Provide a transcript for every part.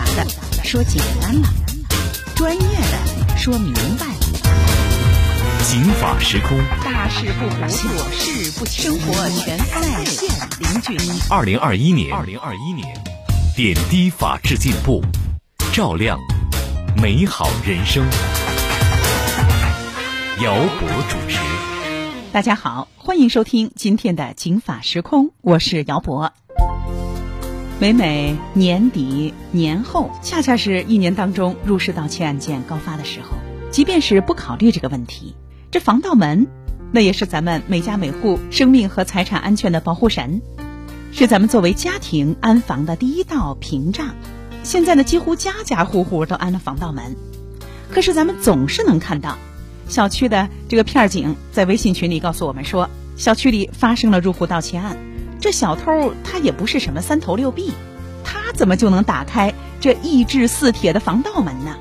杂的说简单了，专业的说明白了。刑法时空，大事不糊涂，小事不生活全在线零距离。二零二一年，二零二一年，点滴法治进步，照亮美好人生。姚博主持。大家好，欢迎收听今天的《警法时空》，我是姚博。每每年底年后，恰恰是一年当中入室盗窃案件高发的时候。即便是不考虑这个问题，这防盗门，那也是咱们每家每户生命和财产安全的保护神，是咱们作为家庭安防的第一道屏障。现在呢，几乎家家户户都安了防盗门，可是咱们总是能看到。小区的这个片警在微信群里告诉我们说，小区里发生了入户盗窃案。这小偷他也不是什么三头六臂，他怎么就能打开这意志似铁的防盗门呢？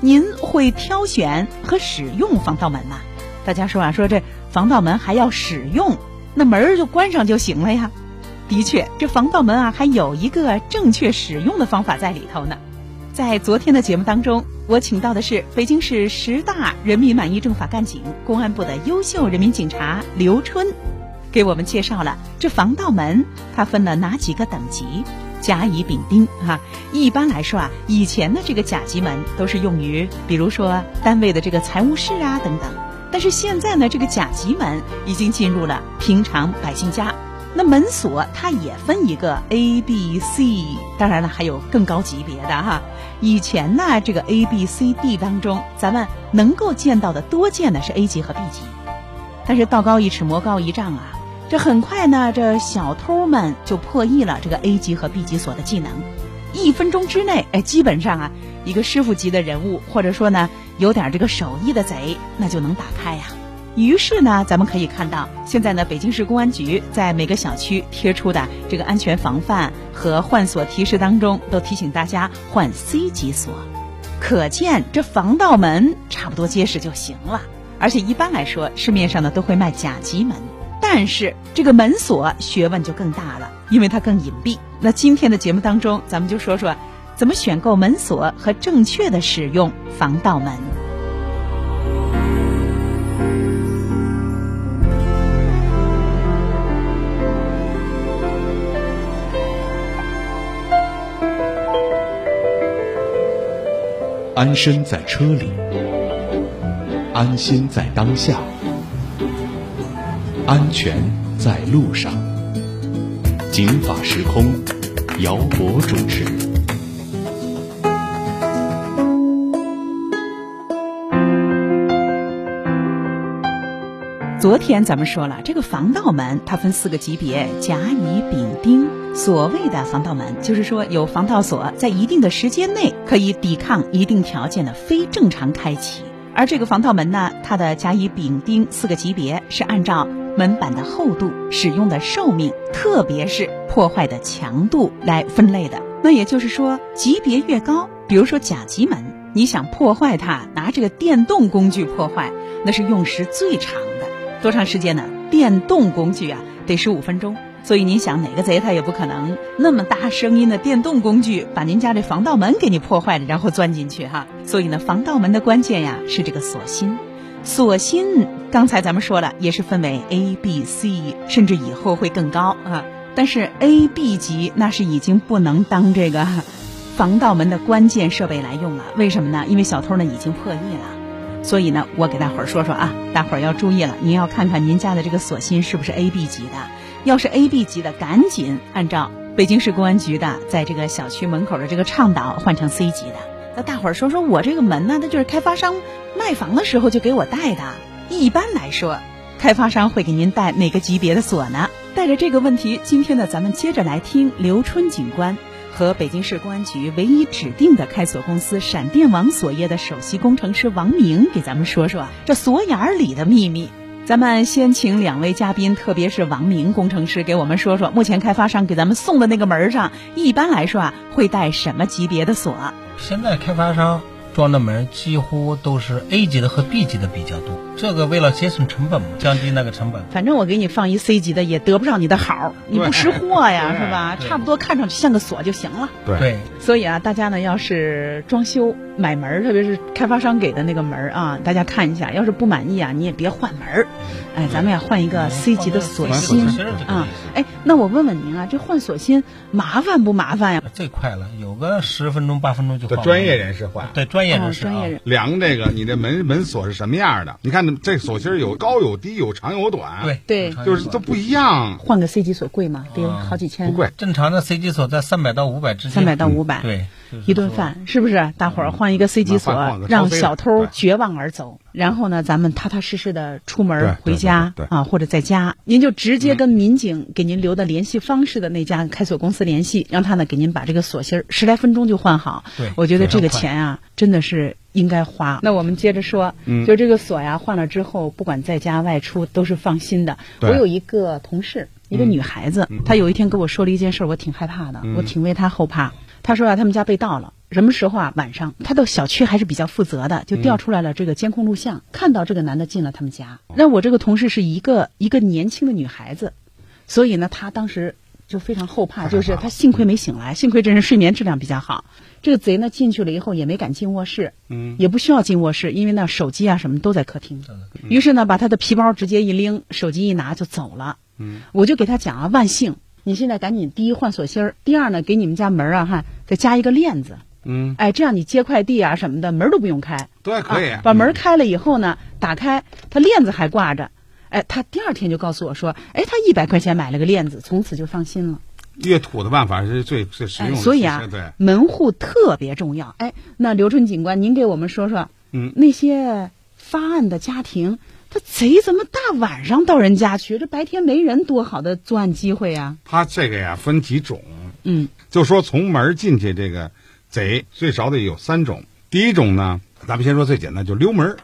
您会挑选和使用防盗门吗？大家说啊，说这防盗门还要使用，那门儿就关上就行了呀。的确，这防盗门啊，还有一个正确使用的方法在里头呢。在昨天的节目当中。我请到的是北京市十大人民满意政法干警、公安部的优秀人民警察刘春，给我们介绍了这防盗门它分了哪几个等级。甲、乙、丙、丁哈。一般来说啊，以前的这个甲级门都是用于，比如说单位的这个财务室啊等等。但是现在呢，这个甲级门已经进入了平常百姓家。那门锁它也分一个 A、B、C，当然了，还有更高级别的哈。以前呢，这个 A、B、C、D 当中，咱们能够见到的多见的是 A 级和 B 级。但是道高一尺，魔高一丈啊，这很快呢，这小偷们就破译了这个 A 级和 B 级锁的技能。一分钟之内，哎，基本上啊，一个师傅级的人物，或者说呢，有点这个手艺的贼，那就能打开呀。于是呢，咱们可以看到，现在呢，北京市公安局在每个小区贴出的这个安全防范和换锁提示当中，都提醒大家换 C 级锁。可见这防盗门差不多结实就行了。而且一般来说，市面上呢都会卖甲级门，但是这个门锁学问就更大了，因为它更隐蔽。那今天的节目当中，咱们就说说怎么选购门锁和正确的使用防盗门。安身在车里，安心在当下，安全在路上。警法时空，姚博主持。昨天咱们说了，这个防盗门它分四个级别：甲、乙、丙、丁。所谓的防盗门，就是说有防盗锁在一定的时间内可以抵抗一定条件的非正常开启。而这个防盗门呢，它的甲、乙、丙、丁四个级别是按照门板的厚度、使用的寿命，特别是破坏的强度来分类的。那也就是说，级别越高，比如说甲级门，你想破坏它，拿这个电动工具破坏，那是用时最长的。多长时间呢？电动工具啊，得十五分钟。所以您想哪个贼他也不可能那么大声音的电动工具把您家这防盗门给你破坏了，然后钻进去哈。所以呢，防盗门的关键呀是这个锁芯。锁芯刚才咱们说了，也是分为 A、B、C，甚至以后会更高啊。但是 A、B 级那是已经不能当这个防盗门的关键设备来用了。为什么呢？因为小偷呢已经破译了。所以呢，我给大伙儿说说啊，大伙儿要注意了，您要看看您家的这个锁芯是不是 A、B 级的。要是 A、B 级的，赶紧按照北京市公安局的在这个小区门口的这个倡导换成 C 级的。那大伙儿说说我这个门呢，那就是开发商卖房的时候就给我带的。一般来说，开发商会给您带哪个级别的锁呢？带着这个问题，今天呢，咱们接着来听刘春警官和北京市公安局唯一指定的开锁公司闪电网锁业的首席工程师王明给咱们说说这锁眼儿里的秘密。咱们先请两位嘉宾，特别是王明工程师，给我们说说目前开发商给咱们送的那个门上，一般来说啊，会带什么级别的锁？现在开发商装的门几乎都是 A 级的和 B 级的比较多。这个为了节省成本嘛，降低那个成本。反正我给你放一 C 级的，也得不上你的好，你不识货呀，是吧？差不多看上去像个锁就行了。对对，所以啊，大家呢要是装修买门，特别是开发商给的那个门啊，大家看一下，要是不满意啊，你也别换门儿，哎，咱们呀换一个 C 级的锁芯啊。哎，那我问问您啊，这换锁芯麻烦不麻烦呀？最快了，有个十分钟八分钟就换专业人士换。对专业哦人，士啊，专业人。量这个你这门门锁是什么样的？你看这锁芯有高有低，有长有短，对对就是都不一样。换个 C 级锁贵吗？得啊好几千，不贵，正常的 C 级锁在三百到五百之间。300到五百对，就是一顿饭是不是？大伙儿换一个 C 级锁让小偷绝望而走。然后呢，咱们踏踏实实的出门回家啊，或者在家，您就直接跟民警给您留的联系方式的那家开锁公司联系，让他呢给您把这个锁芯儿十来分钟就换好。我觉得这个钱啊，真的是应该花。那我们接着说，嗯就这个锁呀，换了之后，不管在家外出都是放心的。我有一个同事，一个女孩子，她有一天跟我说了一件事儿，我挺害怕的，我挺为她后怕。她说啊，他们家被盗了。什么时候啊？晚上，他的小区还是比较负责的，就调出来了这个监控录像，看到这个男的进了他们家。那我这个同事是一个一个年轻的女孩子，所以呢，她当时就非常后怕，就是怕她幸亏没醒来，幸亏这人睡眠质量比较好。这个贼呢进去了以后也没敢进卧室，嗯也不需要进卧室，因为那手机啊什么都在客厅。于是呢，把他的皮包直接一拎，手机一拿就走了。嗯，我就给他讲啊，万幸，你现在赶紧第一换锁芯儿，第二呢，给你们家门啊哈再加一个链子，嗯，哎，这样你接快递啊什么的门都不用开，对，可以啊。把门开了以后呢，打开，它链子还挂着。哎，他第二天就告诉我说，哎，他一百块钱买了个链子，从此就放心了。越土的办法是最最实哎，用的。所以啊对，，门户特别重要。哎，那刘春警官，您给我们说说，嗯那些发案的家庭，他贼怎么大晚上到人家去？这白天没人，多好的作案机会呀、他这个呀分几种，嗯就说从门进去这个贼最少得有三种。第一种呢，咱们先说最简单，就溜门，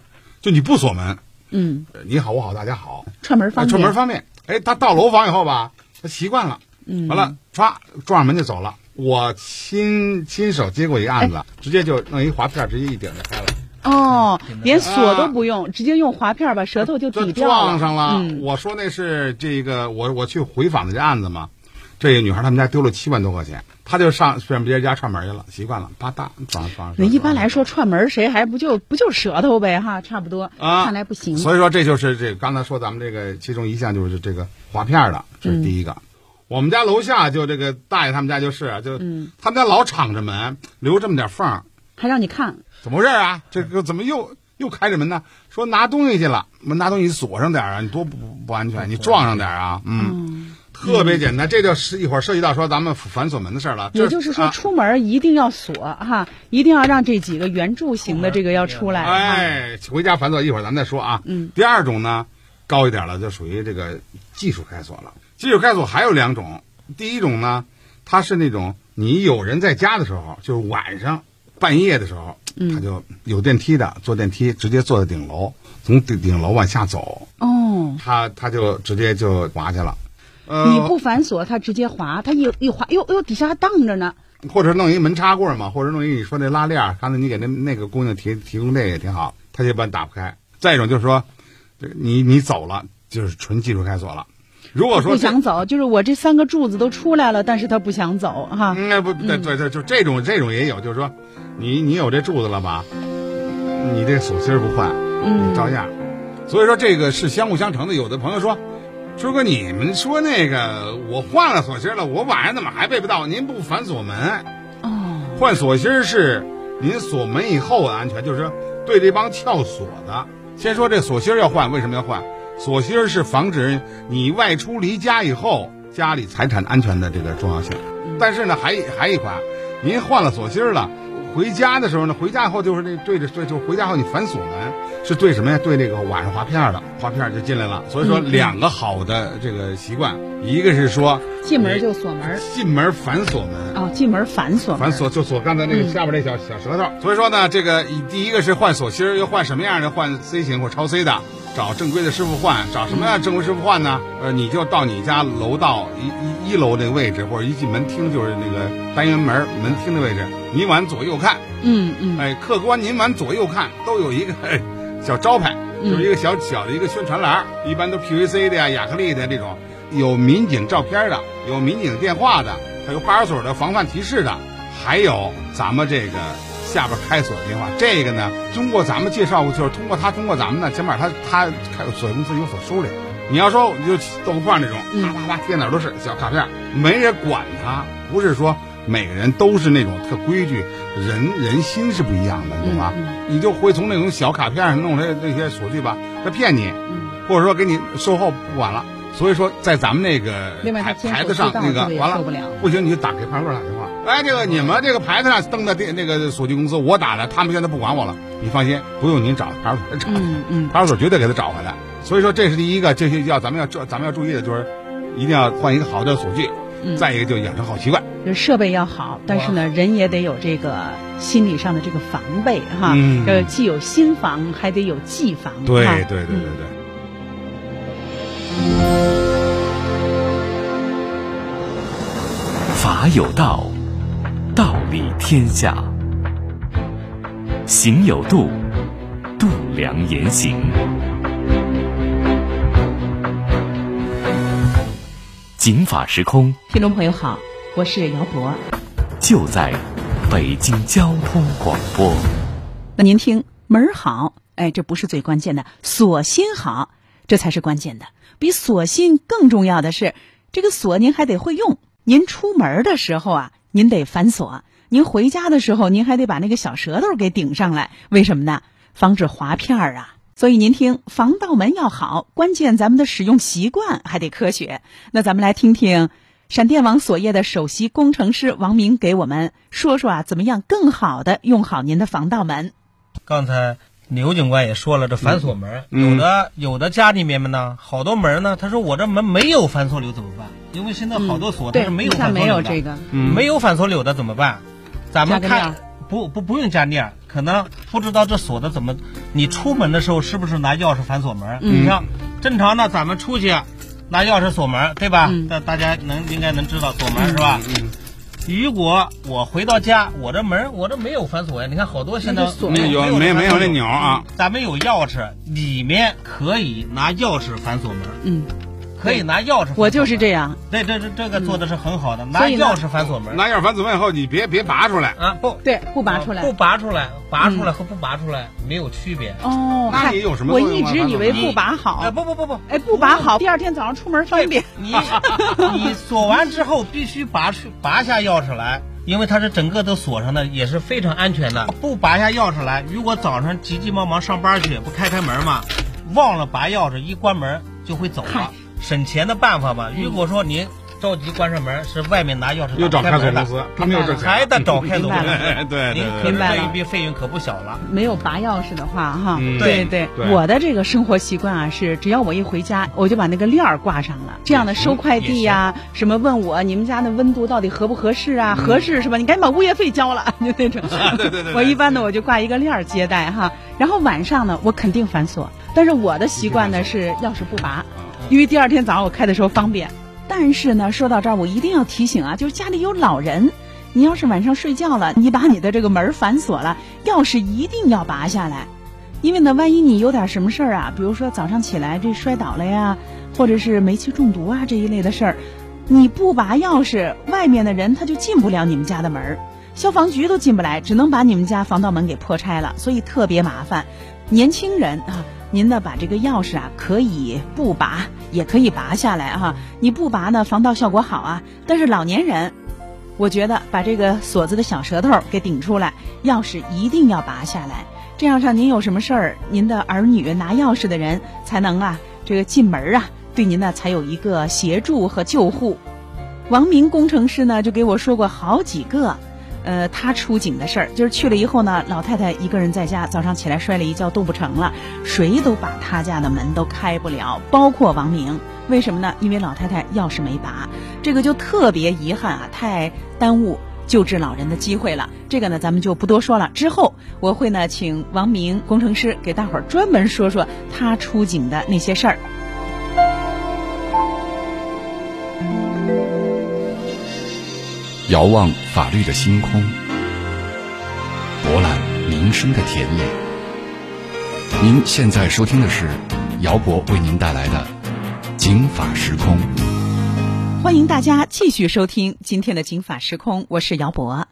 就你不锁门，嗯，呃你好我好大家好，哎串门方便。串门方便。哎，他到楼房以后吧，他习惯了，嗯，完了唰撞上门就走了。我亲亲手接过一个案子，直接就弄一滑片，直接一顶就开了。哦，连锁啊都不用，直接用滑片把舌头就这抵掉撞上了。嗯，我说那是这个，我我去回访的这案子嘛，这个女孩他们家丢了七万多块钱，她就上上别人家串门去了，习惯了，啪嗒撞撞上。那一般来说串门谁还不就不就舌头呗哈，差不多。啊，看来不行。所以说这就是这个刚才说咱们这个其中一项就是这个划片的，这是第一个。我们家楼下就这个大爷他们家就是，就、嗯他们家老敞着门，留这么点缝儿，还让你看，怎么回事啊？这个怎么又又开着门呢？说拿东西去了，门拿东西锁上点儿啊，你多不不安全，你撞上点儿啊，嗯，特别简单，这就是一会儿涉及到说咱们反锁门的事儿了。也就是说啊出门一定要锁哈，一定要让这几个圆柱形的这个要出来。哈，哎，回家反锁一会儿咱们再说啊。嗯。第二种呢，高一点了，就属于这个技术开锁了。技术开锁还有两种，第一种呢，它是那种你有人在家的时候，就是晚上半夜的时候，嗯他就有电梯的，坐电梯直接坐在顶楼，从顶顶楼往下走，哦，他他就直接就滑去了。呃，你不反锁，他直接滑，他一一滑，哟哟，底下还荡着呢。或者弄一门插棍嘛，或者弄一你说那拉链儿，刚才你给那那个姑娘提提供这个也挺好，他就一般打不开。再一种就是说，你你走了，就是纯技术开锁了。如果说不想走，就是我这三个柱子都出来了，但是他不想走哈。嗯，那不对对对，就这种这种也有，就是说，你你有这柱子了吧，你这锁芯儿不换，嗯你照样。所以说这个是相互相成的。有的朋友说，说哥你们说那个我换了锁芯了，我晚上怎么还背不到？您不反锁门？哦，换锁芯是您锁门以后的安全，就是说对这帮撬锁的。先说这锁芯要换，为什么要换？锁芯儿是防止你外出离家以后家里财产安全的这个重要性。但是呢，还还一款，您换了锁芯儿了，回家的时候呢，回家以后就是那对着对，就回家后你反锁门是对什么呀？对那个晚上划片儿的，划片儿就进来了。所以说两个好的这个习惯，一个是说进门就锁门。进门反锁门，哦，进门反锁门。反锁就锁刚才那个嗯下边那小、小舌头。所以说呢，这个第一个是换锁芯儿，又换什么样的？换 C 型或超 C 的，找正规的师傅换，找什么样正规师傅换呢？呃，你就到你家楼道一一一楼那个位置，或者一进门厅就是那个单元门门厅的位置，你往左右看，嗯嗯，哎，客官您往左右看，都有一个小招牌，就是一个小小的一个宣传栏，一般都 PVC 的呀、亚克力的这种，有民警照片的，有民警电话的，还有派出所的防范提示的，还有咱们这个下边开锁的电话。这个呢，通过咱们介绍，就是通过他，通过咱们呢，起码他他开锁公司有所收敛。你要说你就豆腐块那种，啪啪啪贴哪都是小卡片，没人管他，不是说。每个人都是那种特规矩，人人心是不一样的，你懂吗？你就会从那种小卡片上弄来那些锁具吧，他骗你，或者说给你售后不管了。所以说，在咱们那个牌牌子上那个完了不行，你就打给派出所打电话。哎，这个你们这个牌子上登的电那个锁具公司，我打的，他们现在不管我了。你放心，不用您找派出所找，派出所绝对给他找回来。所以说，这是第一个，这些要咱们要这咱们要注意的就是，一定要换一个好的锁具。再一个就养成好习惯，就设备要好，但是呢，人也得有这个心理上的这个防备哈。呃，既有心防，还得有技防。对对对对对。法有，道理天下；行有度，度量言行。警法时空，听众朋友好，我是姚博，就在北京交通广播。那您听门好，哎，这不是最关键的，锁心好，这才是关键的。比锁心更重要的是，这个锁您还得会用。您出门的时候啊，您得反锁；您回家的时候，您还得把那个小舌头给顶上来。为什么呢？防止划片儿啊。所以您听，防盗门要好，关键咱们的使用习惯还得科学。那咱们来听听闪电网锁业的首席工程师王明给我们说说啊，怎么样更好的用好您的防盗门？刚才刘警官也说了，这反锁门，有的有的家里面呢，好多门呢，他说我这门没有反锁钮怎么办？因为现在好多锁它是没有反锁钮的，没有反锁钮的怎么办？咱们看。不不不用加链，可能不知道这锁的怎么。你出门的时候是不是拿钥匙反锁门？你像正常的，咱们出去拿钥匙锁门，对吧？大大家能应该能知道锁门是吧？如果我回到家，我这门我这没有反锁呀。你看好多现在没有没有没有那钮啊。咱们有钥匙，里面可以拿钥匙反锁门。嗯。可以拿钥匙，我就是这样。对，这这这个做的是很好的，拿钥匙反锁门。拿钥匙反锁门以后，你别别拔出来啊！不对，不拔出来，不拔出来，拔出来和不拔出来没有区别。哦，那你有什么？我一直以为不拔好。哎，不不不不，哎，不拔好，第二天早上出门方便。你你锁完之后必须拔出拔下钥匙来，因为它是整个都锁上的，也是非常安全的。不拔下钥匙来，如果早上急急忙忙上班去，不开开门嘛，忘了拔钥匙，一关门就会走了。省钱的办法吧，如果说您着急关上门，是外面拿钥匙又找开锁公司，他们又挣还得找开锁公司，对 对对，这一笔费用可不小了。没有拔钥匙的话，哈，对对，我的这个生活习惯啊，是只要我一回家，我就把那个链儿挂上了。这样的收快递呀，什么问我你们家的温度到底合不合适啊？合适是吧？你赶紧把物业费交了，就那种。对对对。我一般呢，我就挂一个链儿接待哈，然后晚上呢，我肯定反锁，但是我的习惯呢是钥匙不拔。因为第二天早上我开的时候方便，但是呢，说到这儿我一定要提醒啊，就是家里有老人，你要是晚上睡觉了，你把你的这个门反锁了，钥匙一定要拔下来，因为呢，万一你有点什么事儿啊，比如说早上起来这摔倒了呀，或者是煤气中毒啊这一类的事儿，你不拔钥匙，外面的人他就进不了你们家的门，消防局都进不来，只能把你们家防盗门给破拆了，所以特别麻烦。年轻人啊。您呢，把这个钥匙啊，可以不拔，也可以拔下来哈。你不拔呢，防盗效果好啊。但是老年人，我觉得把这个锁子的小舌头给顶出来，钥匙一定要拔下来。这样上您有什么事儿，您的儿女拿钥匙的人才能啊，这个进门啊，对您呢才有一个协助和救护。王明工程师呢，就给我说过好几个。呃，他出警的事儿，就是去了以后呢，老太太一个人在家，早上起来摔了一跤，动不成了，谁都把他家的门都开不了，包括王明。为什么呢？因为老太太钥匙没拔，这个就特别遗憾啊，太耽误救治老人的机会了。这个呢，咱们就不多说了。之后我会呢，请王明工程师给大伙儿专门说说他出警的那些事儿。遥望法律的星空，博览民生的田野。您现在收听的是姚博为您带来的《警法时空》。欢迎大家继续收听今天的《警法时空》，我是姚博。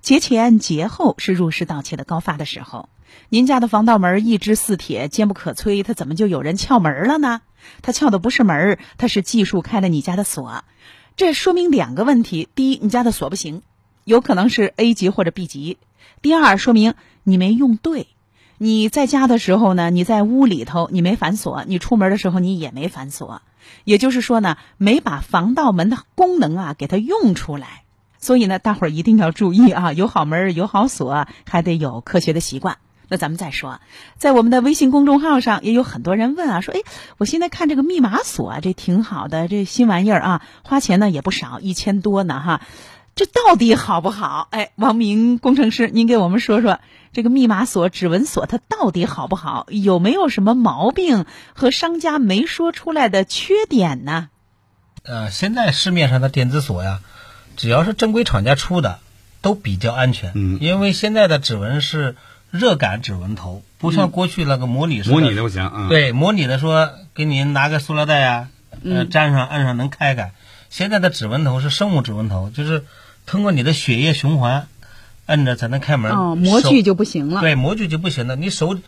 节前节后是入室盗窃的高发的时候，您家的防盗门一只四铁，坚不可摧，它怎么就有人撬门了呢？他撬的不是门，他是技术开了你家的锁。这说明两个问题：第一，你家的锁不行，有可能是 A 级或者 B 级；第二，说明你没用对。你在家的时候呢，你在屋里头你没反锁，你出门的时候你也没反锁，也就是说呢，没把防盗门的功能啊给它用出来。所以呢，大伙儿一定要注意啊，有好门有好锁，还得有科学的习惯。那咱们再说，在我们的微信公众号上也有很多人问啊，说，哎，我现在看这个密码锁啊，这挺好的，这新玩意儿啊，花钱呢也不少，一千多呢哈，这到底好不好？哎，王明工程师，您给我们说说这个密码锁、指纹锁它到底好不好？有没有什么毛病和商家没说出来的缺点呢？呃，现在市面上的电子锁呀，只要是正规厂家出的，都比较安全。嗯，因为现在的指纹是。热感指纹头不像过去那个模拟式，模拟的不行。嗯，对，模拟的说给你拿个塑料袋啊，呃，粘上按上能开开。现在的指纹头是生物指纹头，就是通过你的血液循环，摁着才能开门。哦，模具就不行了。对，模具就不行了。你手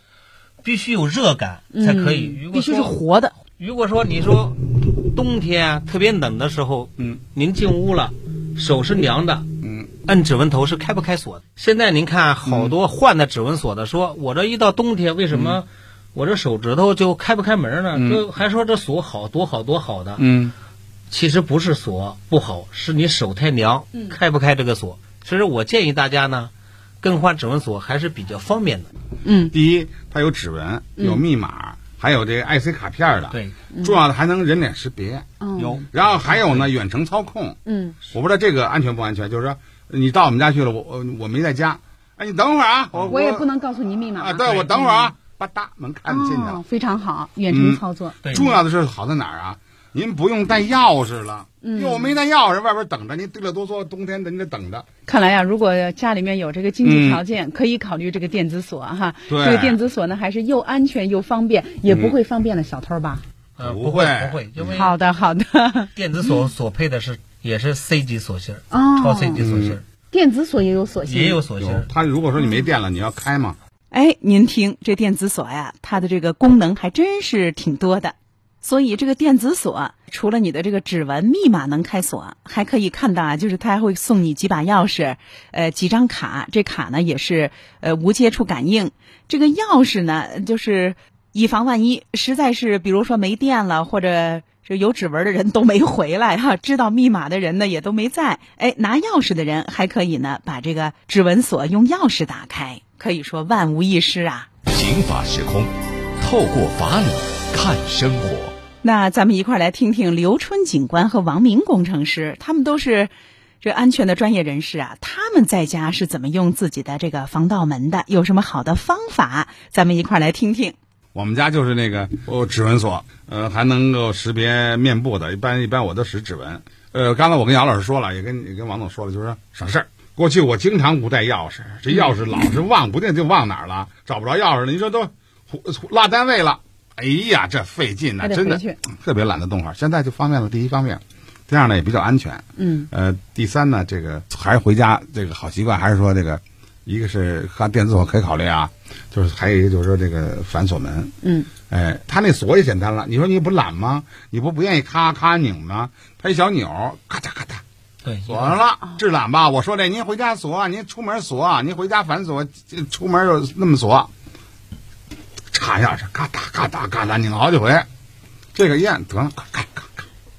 必须有热感才可以。必须是活的。如果说你说冬天特别冷的时候，嗯，您进屋了，手是凉的。摁指纹头是开不开锁的。现在您看好多换的指纹锁的，说我这一到冬天，为什么我这手指头就开不开门呢？就还说这锁好多好多好的。嗯，其实不是锁不好，是你手太凉，开不开这个锁。其实我建议大家呢，更换指纹锁还是比较方便的。嗯，第一，它有指纹，有密码，还有这个 IC 卡片的。对，重要的还能人脸识别。有，然后还有呢，远程操控。嗯，我不知道这个安全不安全，就是说。你到我们家去了，我我我没在家，哎，你等会儿啊，我我也不能告诉你密码啊，对，我等会儿啊，吧嗒门开进去了，非常好，远程操作。重要的是好在哪儿啊？您不用带钥匙了，因为我没带钥匙，外边等着您，对了哆嗦，冬天的你得等着。看来呀，如果家里面有这个经济条件，可以考虑这个电子锁哈。对，这个电子锁呢，还是又安全又方便，也不会方便了小偷吧？呃，不会不会，因为好的好的，电子锁锁配的是也是 C 级锁芯儿，哦，超 C 级锁芯儿。电子锁也有锁芯，也有锁芯。它如果说你没电了，你要开吗？哎，您听这电子锁呀，它的这个功能还真是挺多的。所以这个电子锁除了你的这个指纹密码能开锁，还可以看到啊，就是它还会送你几把钥匙，呃，几张卡。这卡呢也是呃无接触感应。这个钥匙呢，就是以防万一，实在是比如说没电了或者。这有指纹的人都没回来哈，知道密码的人呢也都没在。哎，拿钥匙的人还可以呢，把这个指纹锁用钥匙打开，可以说万无一失啊。刑法时空，透过法理看生活。那咱们一块来听听刘春警官和王明工程师，他们都是这安全的专业人士啊。他们在家是怎么用自己的这个防盗门的？有什么好的方法？咱们一块儿来听听。我们家就是那个哦，指纹锁，呃，还能够识别面部的。一般一般我都使指纹。呃，刚才我跟姚老师说了，也跟也跟王总说了，就是说省事儿。过去我经常不带钥匙，这钥匙老是忘不定就忘哪儿了，找不着钥匙了。你说都落单位了，哎呀，这费劲呐，真的特别懒得动会儿。现在就方便了，第一方面，第二呢也比较安全。嗯。呃，第三呢，这个还是回家这个好习惯，还是说这个。一个是看电子锁可以考虑啊，就是还有一个就是说这个反锁门，嗯，哎，他那锁也简单了。你说你不懒吗？你不不愿意咔咔拧吗？它一小钮，咔嚓咔嚓，对，锁上了。这懒吧？我说这您回家锁，您出门锁，您回家反锁，出门又那么锁，插钥匙，咔嗒咔嗒咔嗒拧好几回，这个一按得了，咔咔咔。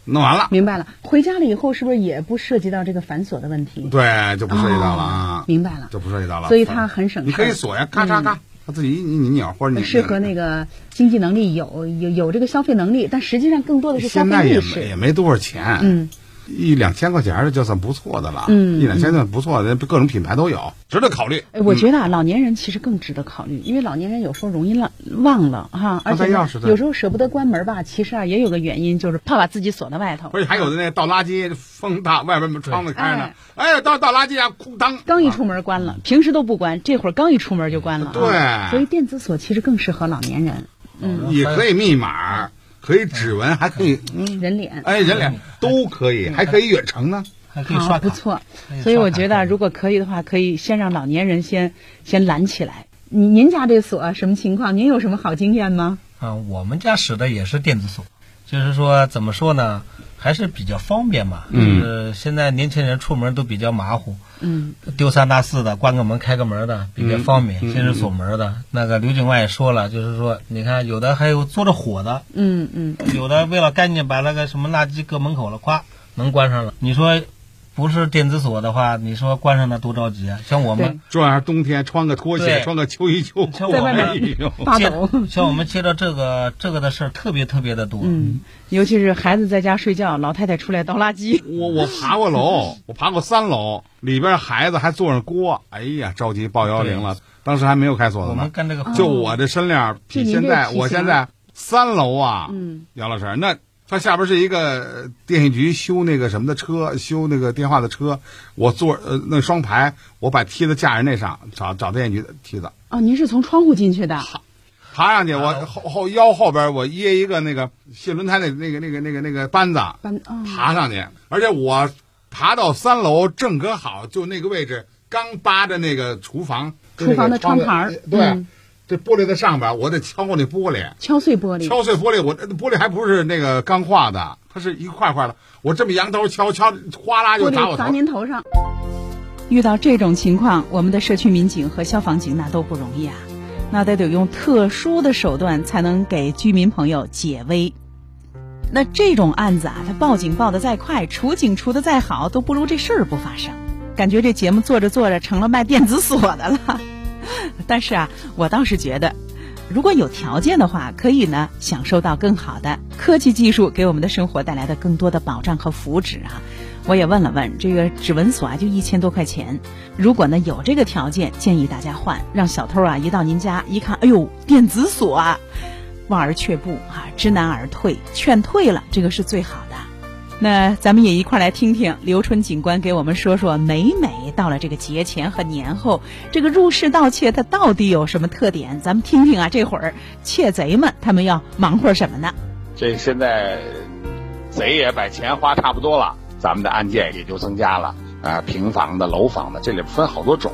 弄完了，明白了。回家了以后，是不是也不涉及到这个反锁的问题？对，就不涉及到了啊。明白了，就不涉及到了。所以它很省事。你可以锁呀，咔嚓咔，它自己你你拧或者你适合那个经济能力有有有这个消费能力，但实际上更多的是消费意识。现在也没也没多少钱。嗯，一两千块钱的就算不错的了，嗯。一两千算不错的，各种品牌都有，值得考虑。哎，我觉得啊，老年人其实更值得考虑，因为老年人有时候容易忘忘了哈，而且有时候舍不得关门吧，其实啊也有个原因，就是怕把自己锁在外头。而且还有的那倒垃圾，风大，外边窗子开呢，哎，倒倒垃圾啊，哐当，刚一出门关了，平时都不关，这会儿刚一出门就关了啊。对所以电子锁其实更适合老年人。嗯，也可以密码，可以指纹，还可以，嗯，人脸。哎，人脸都可以，还可以远程呢。还可以刷卡，不错。所以我觉得，如果可以的话，可以先让老年人先先拦起来。您您家这锁什么情况？您有什么好经验吗？啊，我们家使的也是电子锁，就是说怎么说呢，还是比较方便嘛。嗯就是现在年轻人出门都比较马虎，嗯丢三落四的，关个门开个门的比较方便，嗯先是锁门的。那个刘警官也说了，就是说，你看有的还有做着火的，嗯嗯，有的为了干净把那个什么垃圾搁门口了，咵能关上了。你说不是电子锁的话，你说关上那多着急啊！像我们这样冬天穿个拖鞋，穿个秋衣秋 裤，像我们哎呦接发抖。像我们接到这个这个的事儿特别特别的多。嗯，尤其是孩子在家睡觉，老太太出来倒垃圾。我我爬过楼，我爬过三楼，里边孩子还坐着锅，哎呀，着急报幺零了。当时还没有开锁呢。们干这个就我这身量，比现在我现在三楼啊，嗯，杨老师，那它下边是一个电信局修那个什么的车，修那个电话的车，我坐呃那双排，我把梯子架在那上，找找电信局的梯子，哦，您是从窗户进去的？爬上去，我后后腰后边我掖一个那个卸轮胎那那个那个那个那个扳子，爬上去，而且我爬到三楼正可好，就那个位置刚扒着那个厨房，厨房的窗台儿。对，嗯这玻璃在上边，我得敲那玻璃，敲碎玻璃。敲碎玻璃，我这玻璃还不是那个钢化的，它是一块块的，我这么扬头敲敲，哗啦就砸砸我头。您头上。遇到这种情况，我们的社区民警和消防警那都不容易啊，那得得用特殊的手段才能给居民朋友解危。那这种案子啊，他报警报的再快，处警处的再好，都不如这事儿不发生。感觉这节目做着做着成了卖电子锁的了。但是啊，我倒是觉得，如果有条件的话，可以呢享受到更好的科技技术给我们的生活带来的更多的保障和福祉啊。我也问了问，这个指纹锁啊就一千多块钱，如果呢有这个条件，建议大家换，让小偷啊一到您家一看，哎呦，电子锁啊，望而却步啊，知难而退，劝退了，这个是最好的。那咱们也一块来听听刘春警官给我们说说，每每到了这个节前和年后，这个入室盗窃它到底有什么特点？咱们听听啊，这会儿窃贼们他们要忙活什么呢？这现在贼也把钱花差不多了，咱们的案件也就增加了。啊、平房的、楼房的，这里分好多种。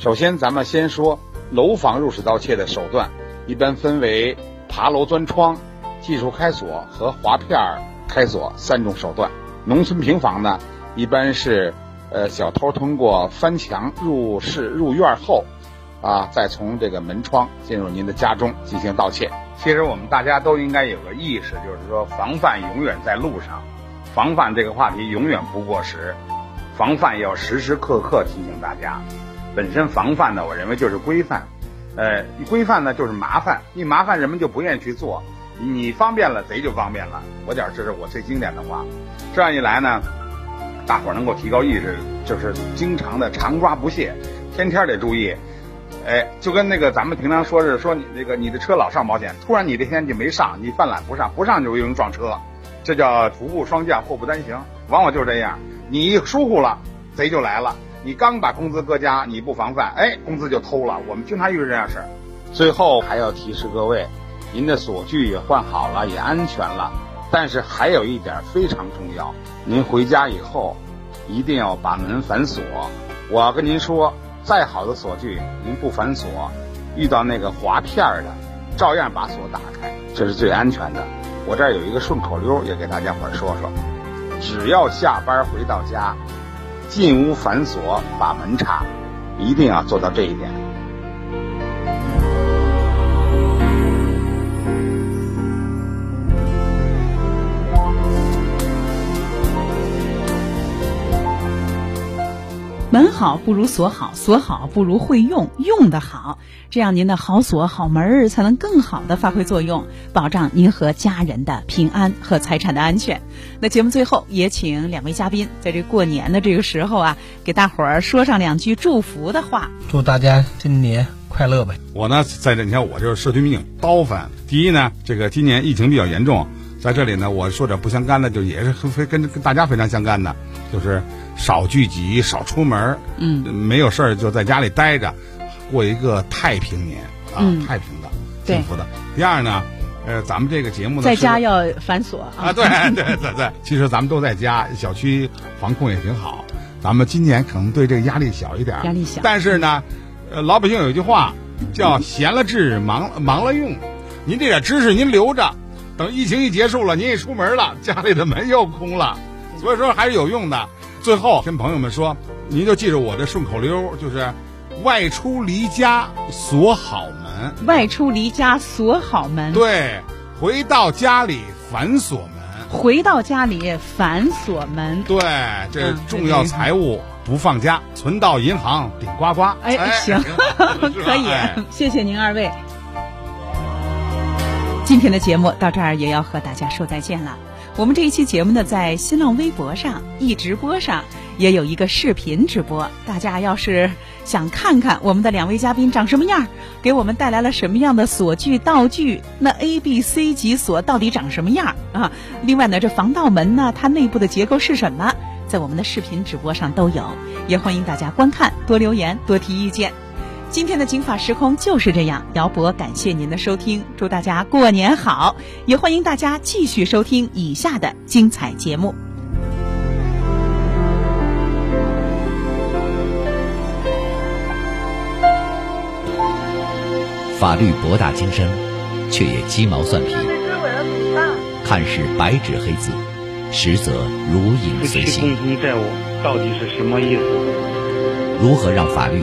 首先，咱们先说楼房入室盗窃的手段，一般分为爬楼钻窗、技术开锁和划片儿开锁三种手段。农村平房呢，一般是呃小偷通过翻墙入室入院后，啊，再从这个门窗进入您的家中进行盗窃。其实我们大家都应该有个意识，就是说防范永远在路上，防范这个话题永远不过时，防范要时时刻刻提醒大家。本身防范呢，我认为就是规范，呃，规范呢就是麻烦，一麻烦人们就不愿意去做，你方便了，贼就方便了。我讲这是我最经典的话，这样一来呢，大伙儿能够提高意识，就是经常的常抓不懈，天天得注意。哎，就跟那个咱们平常说是说你这个你的车老上保险，突然你这天就没上，你犯懒不上，不上就有人撞车，这叫徒步双降，祸不单行，往往就是这样。你一疏忽了，贼就来了。你刚把工资搁家，你不防范，哎，工资就偷了。我们经常遇到这样事儿。最后还要提示各位，您的锁具也换好了，也安全了，但是还有一点非常重要，您回家以后一定要把门反锁。我要跟您说，再好的锁具，您不反锁，遇到那个划片儿的，照样把锁打开，这是最安全的。我这儿有一个顺口溜，也给大家伙儿说说：只要下班回到家，进屋反锁，把门插，一定要做到这一点。门好不如锁好，锁好不如会用，用得好，这样您的好锁好门儿才能更好的发挥作用，保障您和家人的平安和财产的安全。那节目最后也请两位嘉宾在这过年的这个时候啊，给大伙儿说上两句祝福的话。祝大家新年快乐呗！我呢，在这你看我就是社区民警刀犯。第一呢，这个今年疫情比较严重，在这里呢，我说点不相干的，就也是非跟跟大家非常相干的，就是少聚集，少出门，嗯，没有事儿就在家里待着，过一个太平年啊，嗯太平的，幸福的。第二呢，呃，咱们这个节目呢，在家要反锁啊，对对对对，其实咱们都在家，小区防控也挺好。咱们今年可能对这个压力小一点，压力小但是呢，呃，老百姓有一句话叫“闲了治，忙忙了用”。您这点知识您留着，等疫情一结束了，您一出门了，家里的门又空了，所以说还是有用的。最后跟朋友们说，您就记住我的顺口溜，就是外出离家锁好门，外出离家锁好门，对，回到家里反锁门。回到家里反锁门。对，这嗯重要财物不放家，存到银行顶呱呱。哎，行，可以哎，谢谢您二位。今天的节目到这儿也要和大家说再见了。我们这一期节目呢，在新浪微博上、易直播上也有一个视频直播。大家要是想看看我们的两位嘉宾长什么样，给我们带来了什么样的锁具道具，那 A、B、C 级锁到底长什么样啊？另外呢，这防盗门呢，它内部的结构是什么？在我们的视频直播上都有，也欢迎大家观看，多留言，多提意见。今天的《警法时空》就是这样，姚博感谢您的收听，祝大家过年好，也欢迎大家继续收听以下的精彩节目。法律博大精深，却也鸡毛蒜皮，看似白纸黑字，实则如影随形。妻共同债务到底是什么意思？如何让法律